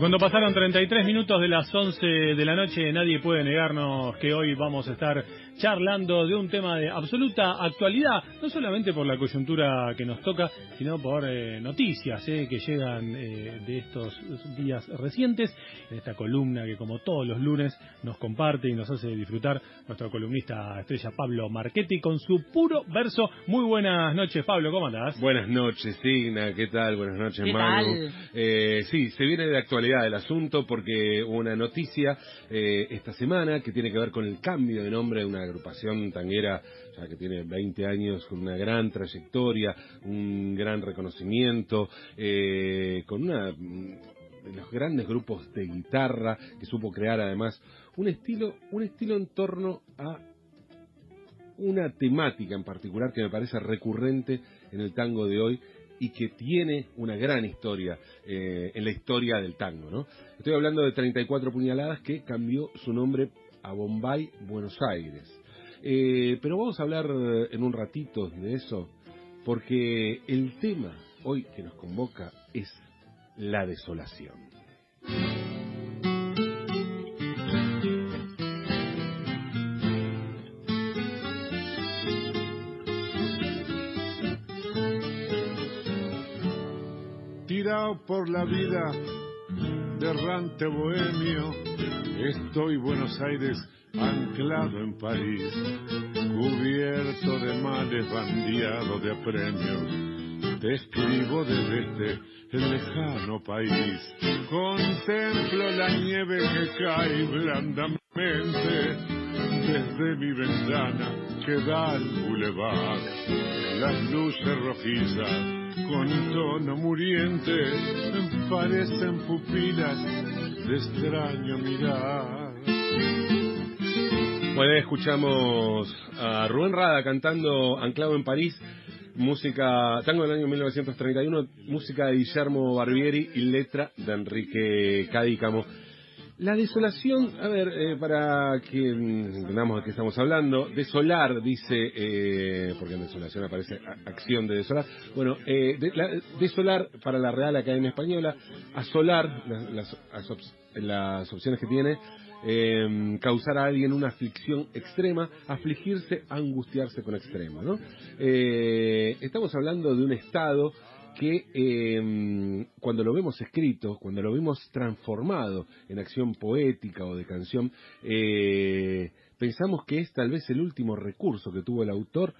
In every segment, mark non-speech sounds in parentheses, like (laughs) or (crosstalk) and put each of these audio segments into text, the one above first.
Cuando pasaron 33 minutos de las 11 de la noche, nadie puede negarnos que hoy vamos a estar charlando de un tema de absoluta actualidad, no solamente por la coyuntura que nos toca, sino por eh, noticias eh, que llegan eh, de estos días recientes, en esta columna que como todos los lunes nos comparte y nos hace disfrutar nuestro columnista estrella Pablo Marchetti con su puro verso. Muy buenas noches, Pablo, ¿cómo andás? Buenas noches, Signa, ¿qué tal? Buenas noches, Manu. sí, se viene de actualidad el asunto porque hubo una noticia esta semana que tiene que ver con el cambio de nombre de una agrupación tanguera ya que tiene 20 años, con una gran trayectoria, un gran reconocimiento, eh, con una mm, de los grandes grupos de guitarra que supo crear además un estilo, un estilo en torno a una temática en particular que me parece recurrente en el tango de hoy y que tiene una gran historia eh, en la historia del tango. ¿no? Estoy hablando de 34 puñaladas que cambió su nombre a Bombay, Buenos Aires. Eh, pero vamos a hablar en un ratito de eso, porque el tema hoy que nos convoca es la desolación. Tirado por la vida, derrante bohemio, estoy Buenos Aires anclado en París, cubierto de males, bandeado de apremios. Te escribo desde este lejano país, contemplo la nieve que cae blandamente desde mi ventana que da al bulevar, las luces rojizas con tono muriente parecen pupilas de extraño mirar. Escuchamos a Rubén Rada cantando Anclado en París, música, tango del año 1931, música de Guillermo Barbieri y letra de Enrique Cadícamo. La desolación, a ver, eh, para que entendamos de qué estamos hablando, desolar, dice, eh, porque en desolación aparece acción de desolar, bueno, eh, desolar para la Real Academia Española, asolar, las, las opciones que tiene, eh, causar a alguien una aflicción extrema, afligirse, angustiarse con extremo. ¿no? Eh, estamos hablando de un estado que eh, cuando lo vemos escrito, cuando lo vemos transformado en acción poética o de canción, eh, pensamos que es tal vez el último recurso que tuvo el autor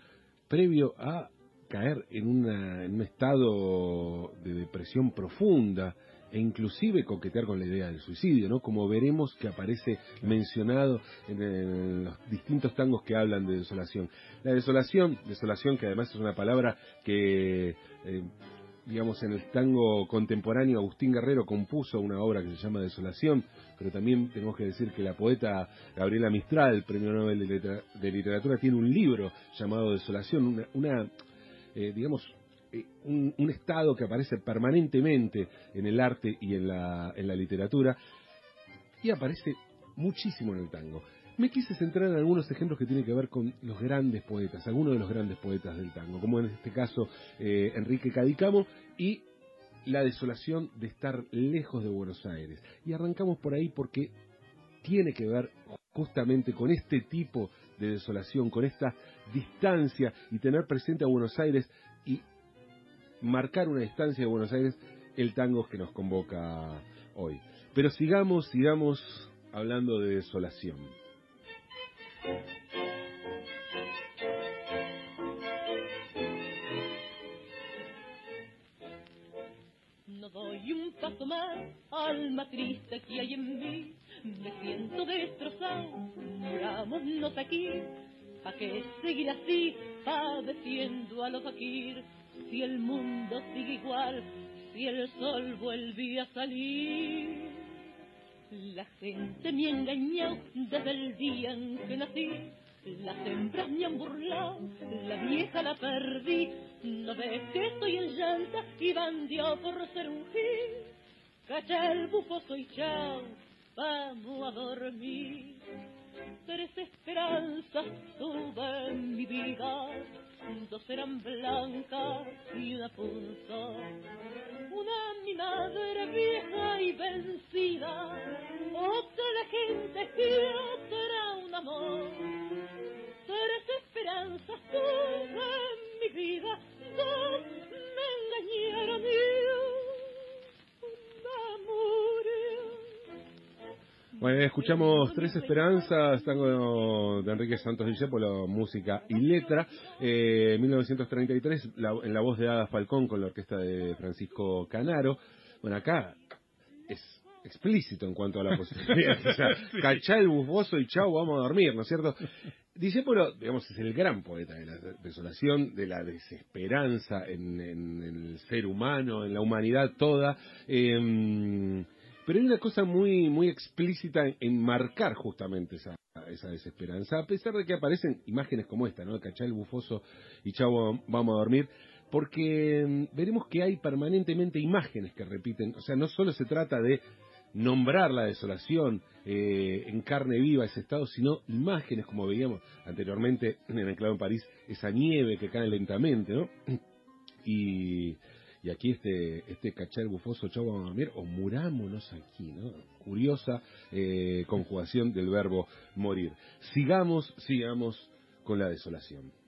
previo a caer en, una, en un estado de depresión profunda, e inclusive coquetear con la idea del suicidio, ¿no? Como veremos que aparece mencionado en, los distintos tangos que hablan de desolación. La desolación, desolación que además es una palabra que, eh, digamos, en el tango contemporáneo Agustín Guerrero compuso una obra que se llama Desolación, pero también tenemos que decir que la poeta Gabriela Mistral, premio Nobel de, Literatura, tiene un libro llamado Desolación, una, eh, digamos, eh, un, estado que aparece permanentemente en el arte y en la, en la literatura y aparece muchísimo en el tango. Me quise centrar en algunos ejemplos que tienen que ver con los grandes poetas, algunos de los grandes poetas del tango, como en este caso eh, Enrique Cadicamo y la desolación de estar lejos de Buenos Aires. Y arrancamos por ahí porque tiene que ver justamente con este tipo de desolación, con esta distancia y tener presente a Buenos Aires y marcar una distancia de Buenos Aires el tango que nos convoca hoy. Pero sigamos, sigamos hablando de desolación. No doy un paso más, alma triste que hay en mí, me siento destrozado, murámonos aquí, ¿pa' qué seguir así, padeciendo a los aquí? Si el mundo sigue igual, si el sol vuelve a salir. La gente me ha engañado desde el día en que nací. Las hembras me han burlado, la vieja la perdí. No ves que estoy en llanta y bandió por ser un gil. Cacha el bufo, soy chao, vamos a dormir. Tres esperanzas tuve mi vida dos eran blancas y una punzó. Una mi madre vieja y vencida, otra la gente y otra un amor. Tres esperanzas tuve en mi vida, dos me engañaron y Bueno, escuchamos Tres Esperanzas, tango de Enrique Santos Discépolo, música y letra. Eh, 1933, la- en la voz de Ada Falcón con la orquesta de Francisco Canaro. Bueno, acá es explícito en cuanto a la posibilidad. o sea, (laughs) cachá el bufoso y chau, vamos a dormir, ¿no es cierto? Discépolo, digamos, es el gran poeta de la desolación, de la desesperanza en, en el ser humano, en la humanidad toda. Eh, pero hay una cosa muy muy explícita en, marcar justamente esa, esa desesperanza, a pesar de que aparecen imágenes como esta, ¿no? Cachá el bufoso y chau, vamos a dormir, porque mm, veremos que hay permanentemente imágenes que repiten, o sea, no solo se trata de nombrar la desolación eh, en carne viva ese estado, sino imágenes, como veíamos anteriormente en el enclave en París, esa nieve que cae lentamente, ¿no? (clears throat) Y, y aquí este, este cachar bufoso, chau, vamos a dormir, o murámonos aquí, ¿no? Curiosa eh, conjugación del verbo morir. Sigamos, sigamos con la desolación.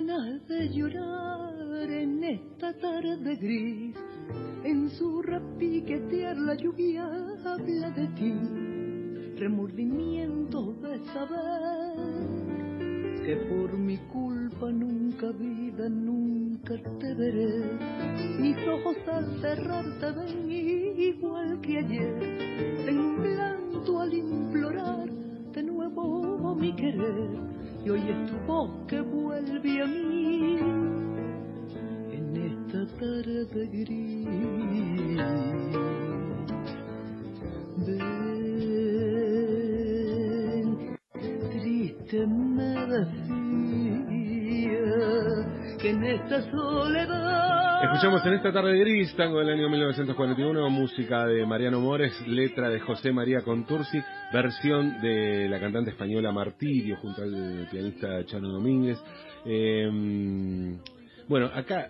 De llorar en esta tarde gris, en su repiquetear la lluvia habla de ti, remordimiento de saber que por mi culpa nunca vida, nunca te veré. Mis ojos al cerrar te ven igual que ayer, temblando al implorar de nuevo mi querer. Y hoy es tu voz que vuelve a mí en esta tarde gris. Ven, triste me decía que en esta soledad Escuchamos en esta tarde gris, tango del año 1941, música de Mariano Mores, letra de José María Contursi, versión de la cantante española Martirio junto al pianista Chano Domínguez. Eh, bueno, acá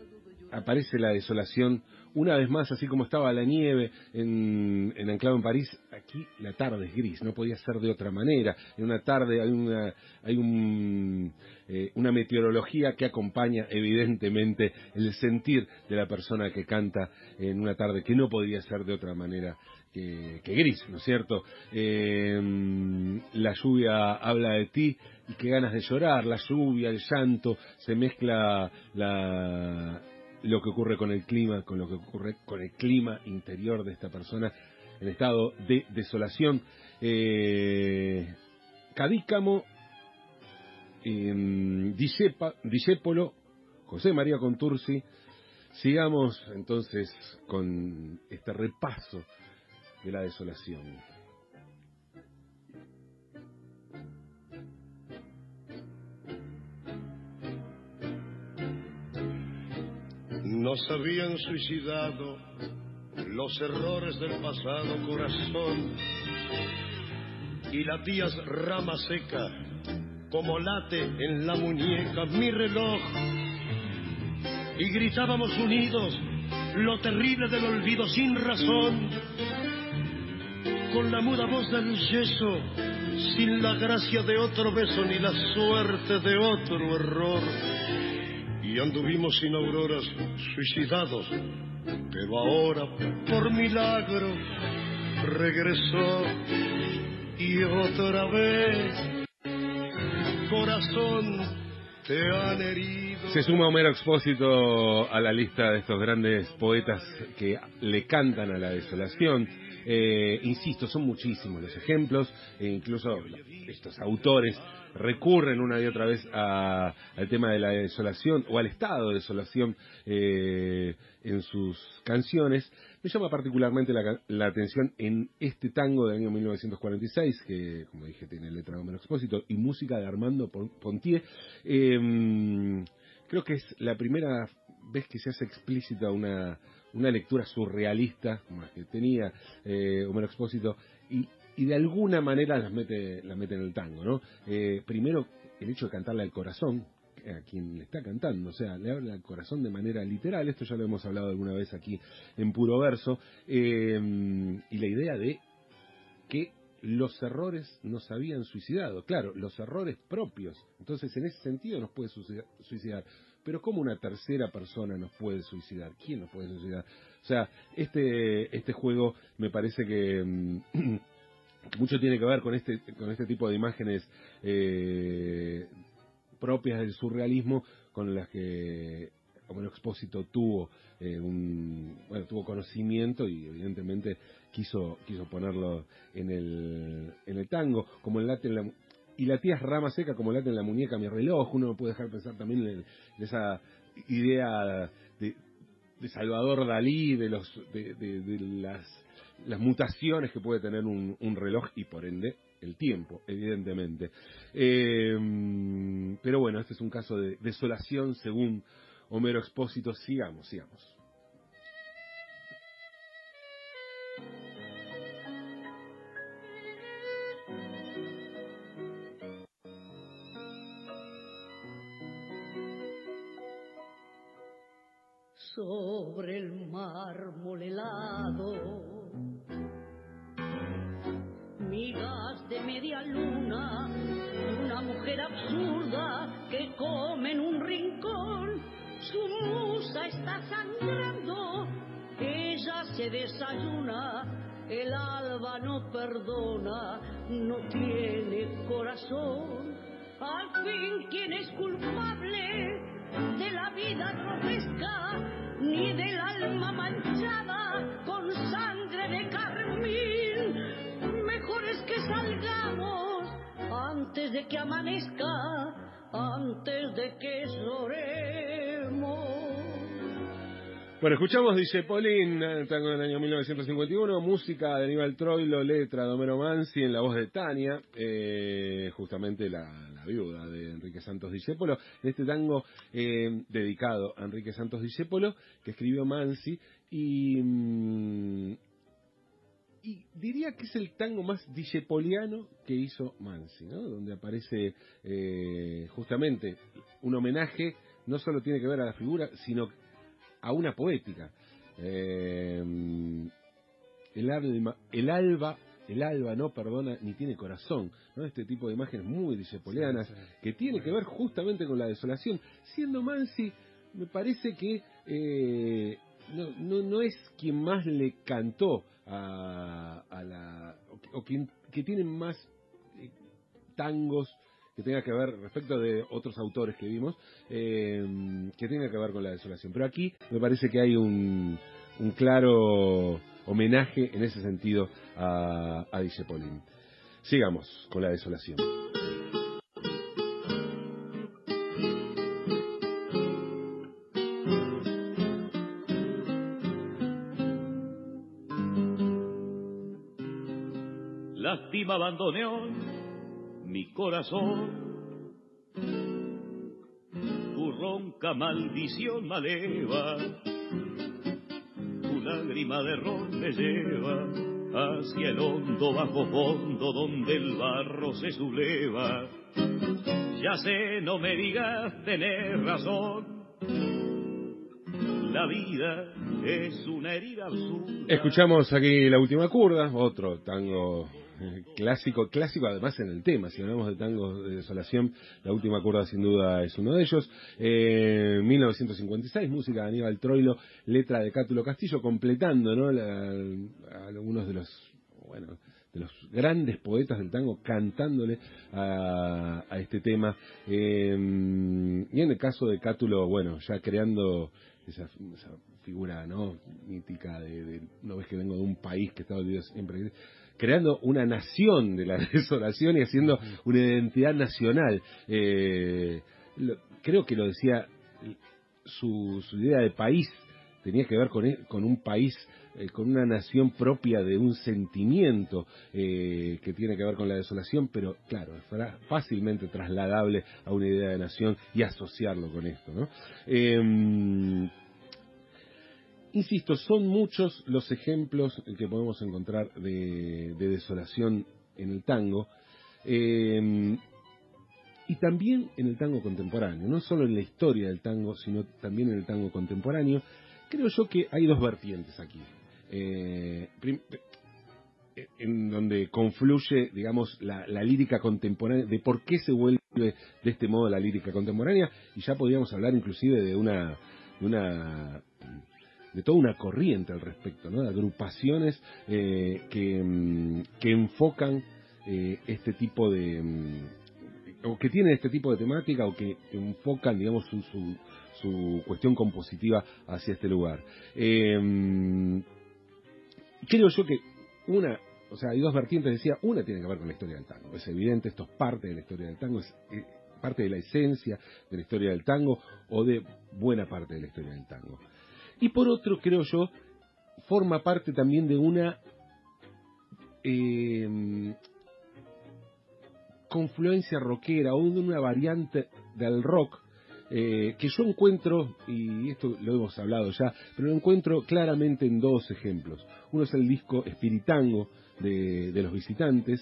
aparece la desolación una vez más, así como estaba la nieve en, en Anclado en París, aquí la tarde es gris, no podía ser de otra manera. En una tarde hay una, hay un, eh, una meteorología que acompaña evidentemente el sentir de la persona que canta en una tarde que no podía ser de otra manera que, gris, ¿no es cierto? Eh, la lluvia habla de ti y qué ganas de llorar, la lluvia, el llanto, se mezcla la, lo que ocurre con el clima, con lo que ocurre con el clima interior de esta persona en estado de desolación. Eh, Cadícamo, eh, José María Contursi. Sigamos entonces con este repaso de la desolación. Nos habían suicidado los errores del pasado corazón y latías rama seca como late en la muñeca mi reloj y gritábamos unidos lo terrible del olvido sin razón, con la muda voz del yeso, sin la gracia de otro beso ni la suerte de otro error. Anduvimos sin auroras, suicidados, pero ahora, por milagro, regresó y otra vez, corazón, te han herido. Se suma Homero Expósito a la lista de estos grandes poetas que le cantan a la desolación. Eh, insisto, son muchísimos los ejemplos, e incluso estos autores recurren una y otra vez a- al tema de la desolación o al estado de desolación eh, en sus canciones. Me llama particularmente la, la atención en este tango del año 1946, que, como dije, tiene letra de Expósito y música de Armando Pon- Pontier. Eh, creo que es la primera vez que se hace explícita una, una lectura surrealista, como la que tenía eh, Homero Expósito, y, y de alguna manera las mete, las mete en el tango, ¿no? Eh, primero, el hecho de cantarle al corazón, a quien le está cantando, o sea, le habla al corazón de manera literal, esto ya lo hemos hablado alguna vez aquí en puro verso, eh, y la idea de que los errores nos habían suicidado, claro, los errores propios, entonces en ese sentido nos puede suicida- suicidar, pero ¿cómo una tercera persona nos puede suicidar? ¿Quién nos puede suicidar? O sea, este, este juego me parece que mm, (clears throat) mucho tiene que ver con este, con este tipo de imágenes eh, propias del surrealismo con las que Homero Expósito tuvo eh, un bueno tuvo conocimiento y evidentemente quiso quiso ponerlo en el en el tango como el y la tía es rama seca como late en la muñeca mi reloj uno no puede dejar de pensar también en, en esa idea de, Salvador Dalí de los de, las las mutaciones que puede tener un, un reloj y por ende el tiempo, evidentemente. Eh, pero bueno, este es un caso de desolación según Homero Expósito. Sigamos, sigamos. De que amanezca, antes de que lloremos. Bueno, escuchamos Pauline, eh, tango del año 1951, música de Aníbal Troilo, letra de Homero Mansi, en la voz de Tania, eh, justamente la, la viuda de Enrique Santos Discépolo, en este tango eh, dedicado a Enrique Santos Discépolo, que escribió Mansi, y, mm, y diría que es el tango más discepoliano que hizo Mansi, ¿no? donde aparece eh, justamente un homenaje, no solo tiene que ver a la figura, sino a una poética. Eh, el alma, el alba, el alba no perdona ni tiene corazón, ¿no? Este tipo de imágenes muy disepolianas que tiene que ver justamente con la desolación. Siendo Mansi, me parece que eh, no, no, no es quien más le cantó a, a la o, que- o quien que tiene más eh, tangos que tenga que ver respecto de otros autores que vimos, eh, que tenga que ver con la desolación. Pero aquí me parece que hay un, un claro homenaje en ese sentido a, a Dijepolín. Sigamos con la desolación. Mi corazón. Tu ronca maldición maleva, tu lágrima de ron me lleva hacia el hondo bajo fondo donde el barro se subleva. Ya sé, no me digas tener razón. La vida es una herida absurda. Escuchamos aquí la última curda, otro tango (laughs) clásico, clásico además en el tema. Si hablamos de tangos de desolación, la última curda sin duda es uno de ellos. Eh, 1956, música de Aníbal Troilo, letra de Cátulo Castillo, completando ¿no? La- algunos de los bueno de los grandes poetas del tango cantándole a, este tema. Eh, y en el caso de Cátulo, bueno, ya creando esa, figura no mítica de, de- no ves que vengo de un país que está olvidado siempre creando una nación de la (laughs) desolación y haciendo una identidad nacional Eh, lo- creo que lo decía su, su idea de país tenía que ver con, e- con un país eh, con una nación propia de un sentimiento eh, que tiene que ver con la desolación, pero claro, fra- fácilmente trasladable a una idea de nación y asociarlo con esto. ¿no? Insisto, son muchos los ejemplos que podemos encontrar de, de desolación en el tango. eh, y también en el tango contemporáneo, no solo en la historia del tango, sino también en el tango contemporáneo. Creo yo que hay dos vertientes aquí. Eh, eh, en donde confluye, digamos, la, lírica contemporánea, de por qué se vuelve de este modo la lírica contemporánea, y ya podríamos hablar inclusive de una de toda una corriente al respecto, ¿no? de agrupaciones eh, que, mm, que enfocan eh, este tipo de mm, o que tienen este tipo de temática o que enfocan, digamos, su, su, su cuestión compositiva hacia este lugar. Eh, creo yo que una, o sea, hay dos vertientes, decía, una tiene que ver con la historia del tango, es evidente, esto es parte de la historia del tango, es parte de la esencia de la historia del tango o de buena parte de la historia del tango. Y por otro, creo yo, forma parte también de una eh, confluencia rockera o de una variante del rock eh, que yo encuentro, y esto lo hemos hablado ya, pero lo encuentro claramente en dos ejemplos. Uno es el disco Espiritango de, de los visitantes,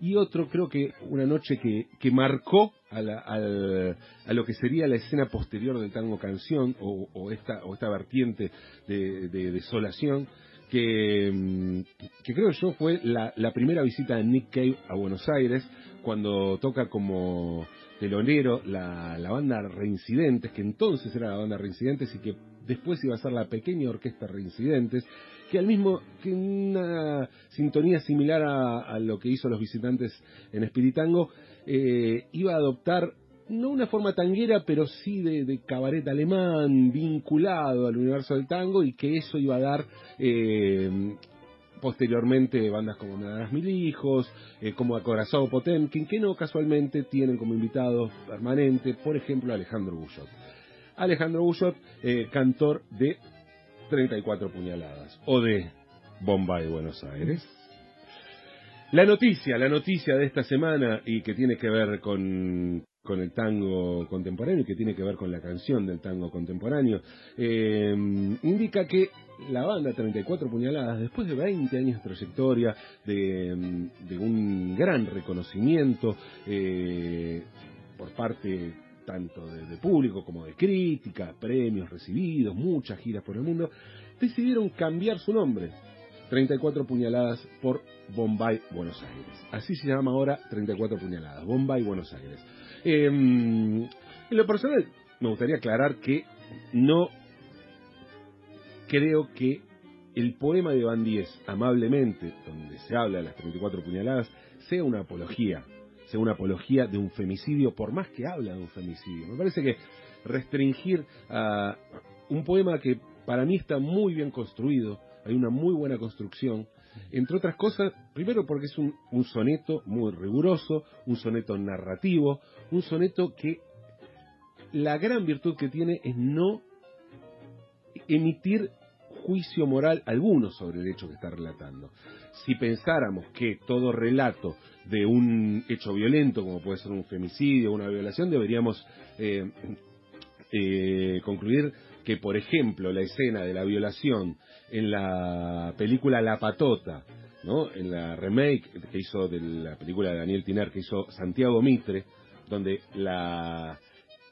y otro creo que una noche que, que marcó a, la- al- a lo que sería la escena posterior del tango canción o, o esta, o esta vertiente de, de desolación que, mm, que creo yo fue la, la primera visita de Nick Cave a Buenos Aires cuando toca como telonero la, la banda Reincidentes, que entonces era la banda Reincidentes y que después iba a ser la pequeña orquesta Reincidentes, que al mismo que una sintonía similar a, lo que hizo los visitantes en Espiritango, eh, iba a adoptar no una forma tanguera, pero sí de, cabaret alemán vinculado al universo del tango y que eso iba a dar eh, posteriormente bandas como Me darás mil hijos, eh, como Acorazado Potemkin, que no casualmente tienen como invitado permanente, por ejemplo, Alejandro Bullot. Alejandro Bullot, eh, cantor de 34 puñaladas o de Bombay, Buenos Aires. La noticia, la noticia de esta semana y que tiene que ver con, con el tango contemporáneo y que tiene que ver con la canción del tango contemporáneo, eh, indica que la banda 34 puñaladas, después de 20 años de trayectoria, de, un gran reconocimiento eh, por parte tanto de, público como de crítica, premios recibidos, muchas giras por el mundo, decidieron cambiar su nombre. 34 puñaladas por Bombay, Buenos Aires. Así se llama ahora 34 puñaladas, Bombay, Buenos Aires. Eh, en lo personal, me gustaría aclarar que no creo que el poema de Bandíez, amablemente, donde se habla de las 34 puñaladas, sea una apología, sea una apología de un femicidio, por más que habla de un femicidio. Me parece que restringir a un poema que para mí está muy bien construido, hay una muy buena construcción, entre otras cosas, primero porque es un soneto muy riguroso, un soneto narrativo, un soneto que la gran virtud que tiene es no emitir juicio moral alguno sobre el hecho que está relatando. Si pensáramos que todo relato de un hecho violento, como puede ser un femicidio o una violación, deberíamos eh, eh, concluir que, por ejemplo, la escena de la violación en la película La Patota, ¿no? en la remake que hizo de la película de Daniel Tiner, que hizo Santiago Mitre, donde la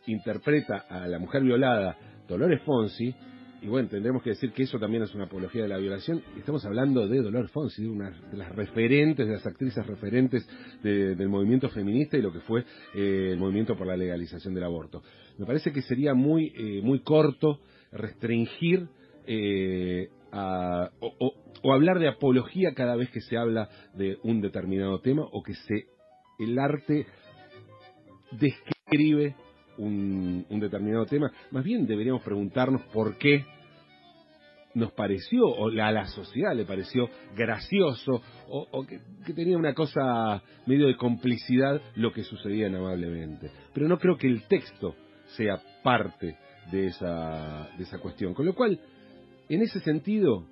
interpreta a la mujer violada Dolores Fonsi, y bueno, tendremos que decir que eso también es una apología de la violación. Estamos hablando de Dolores Fonsi, de una de las referentes, de las actrices referentes del movimiento feminista y lo que fue eh, el movimiento por la legalización del aborto. Me parece que sería muy, eh, muy corto restringir eh, o, o, hablar de apología cada vez que se habla de un determinado tema o que se el arte describe un, determinado tema. Más bien deberíamos preguntarnos por qué nos pareció, o a la sociedad le pareció gracioso, o, que, tenía una cosa medio de complicidad lo que sucedía amablemente. Pero no creo que el texto sea parte de esa, de esa cuestión. Con lo cual, en ese sentido,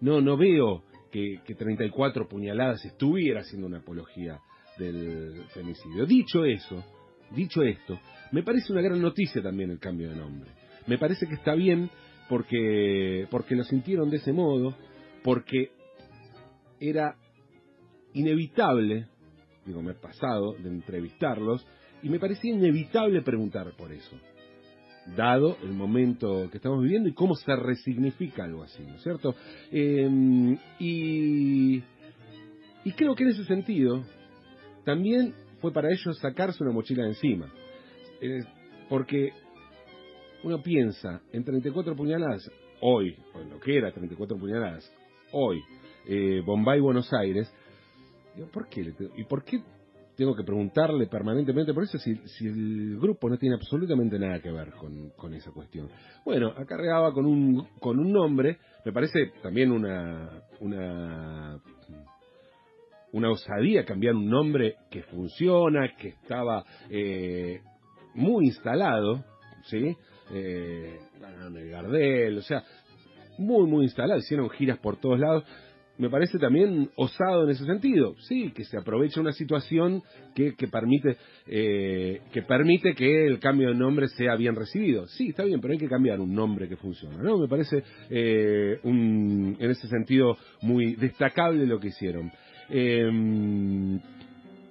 no, no veo que, que 34 puñaladas estuviera haciendo una apología del femicidio. Dicho eso, dicho esto, me parece una gran noticia también el cambio de nombre. Me parece que está bien porque, porque lo sintieron de ese modo, porque era inevitable, digo, me he pasado de entrevistarlos, y me parecía inevitable preguntar por eso, dado el momento que estamos viviendo y cómo se resignifica algo así, ¿no es cierto? Em, y, y creo que en ese sentido también fue para ellos sacarse una mochila de encima. Eh, porque uno piensa en 34 puñaladas, hoy, o lo que era 34 puñaladas, hoy, eh, Bombay, Buenos Aires, ¿por qué? ¿Y por qué tengo que preguntarle permanentemente por eso si, si, el grupo no tiene absolutamente nada que ver con, con, esa cuestión. Bueno, acarreaba con un, con un nombre, me parece también una, una una osadía cambiar un nombre que funciona, que estaba eh, muy instalado, ¿sí? Eh, el Gardel, o sea, muy, muy instalado, hicieron giras por todos lados. Me parece también osado en ese sentido, sí, que se aprovecha una situación que, que permite eh, que permite que el cambio de nombre sea bien recibido. Sí, está bien, pero hay que cambiar un nombre que funciona, ¿no? Me parece eh, un, en ese sentido muy destacable lo que hicieron. Em,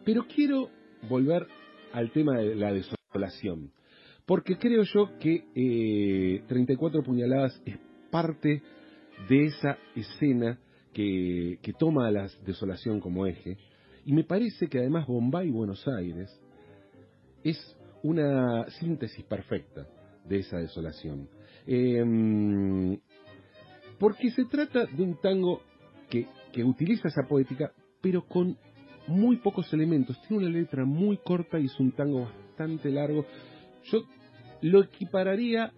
pero quiero volver al tema de la desolación, porque creo yo que eh, 34 puñaladas es parte de esa escena que, que toma la desolación como eje, y me parece que además Bombay y Buenos Aires es una síntesis perfecta de esa desolación. Em, porque se trata de un tango que, que utiliza esa poética, pero con muy pocos elementos. Tiene una letra muy corta y es un tango bastante largo. Yo lo equipararía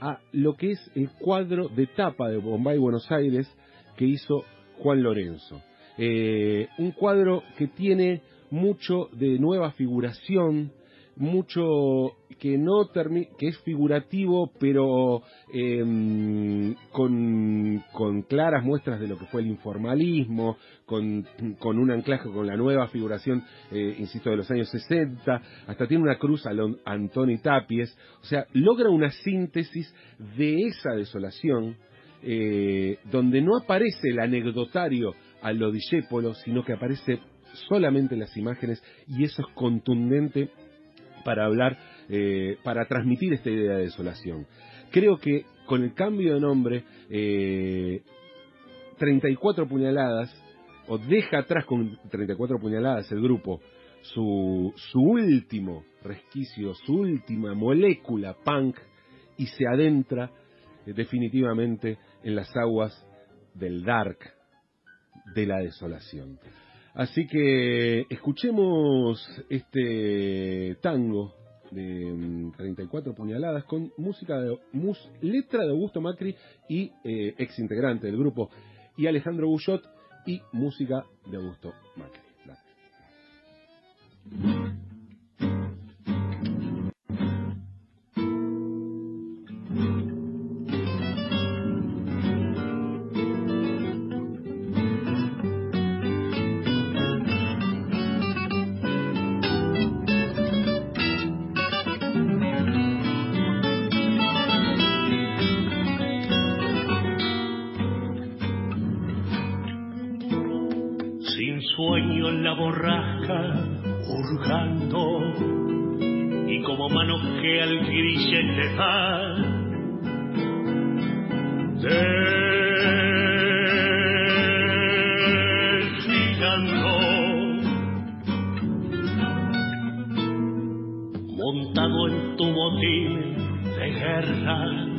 a lo que es el cuadro de tapa de Bombay Buenos Aires que hizo Juan Lorenzo. Eh, un cuadro que tiene mucho de nueva figuración, mucho que no que es figurativo pero em, con, con, claras muestras de lo que fue el informalismo con, con un anclaje con la nueva figuración eh, insisto de los años 60 hasta tiene una cruz a Antoni Tapies o sea logra una síntesis de esa desolación eh, donde no aparece el anecdotario a lo Discépolo sino que aparece solamente las imágenes y eso es contundente para hablar, eh, para transmitir esta idea de desolación. Creo que con el cambio de nombre, 34 eh, puñaladas, o deja atrás con 34 puñaladas el grupo su, su último resquicio, su última molécula punk, y se adentra eh, definitivamente en las aguas del dark, de la desolación. Así que escuchemos este tango de 34 mm, puñaladas con música de letra de Augusto Macri y eh, ex integrante del grupo y Alejandro Bullot y música de Augusto Macri. Guerra,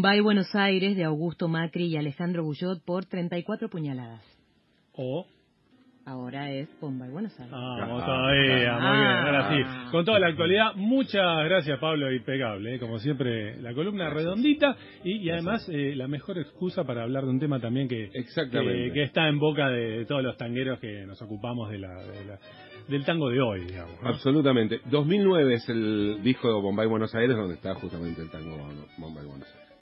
Bombay, Buenos Aires, de Augusto Macri y Alejandro Bullot por 34 puñaladas. O Ahora es Bombay, Buenos Aires. Ah, vamos todavía, muy bien, ahora sí. Con toda la actualidad, muchas gracias Pablo, impecable, ¿eh? como siempre, la columna redondita y, y además eh, la mejor excusa para hablar de un tema también que, Exactamente. que, que está en boca de todos los tangueros que nos ocupamos de la, de la- del tango de hoy, digamos. ¿no? Absolutamente. 2009 es el disco de Bombay Buenos Aires donde está justamente el tango Bombay Buenos Aires.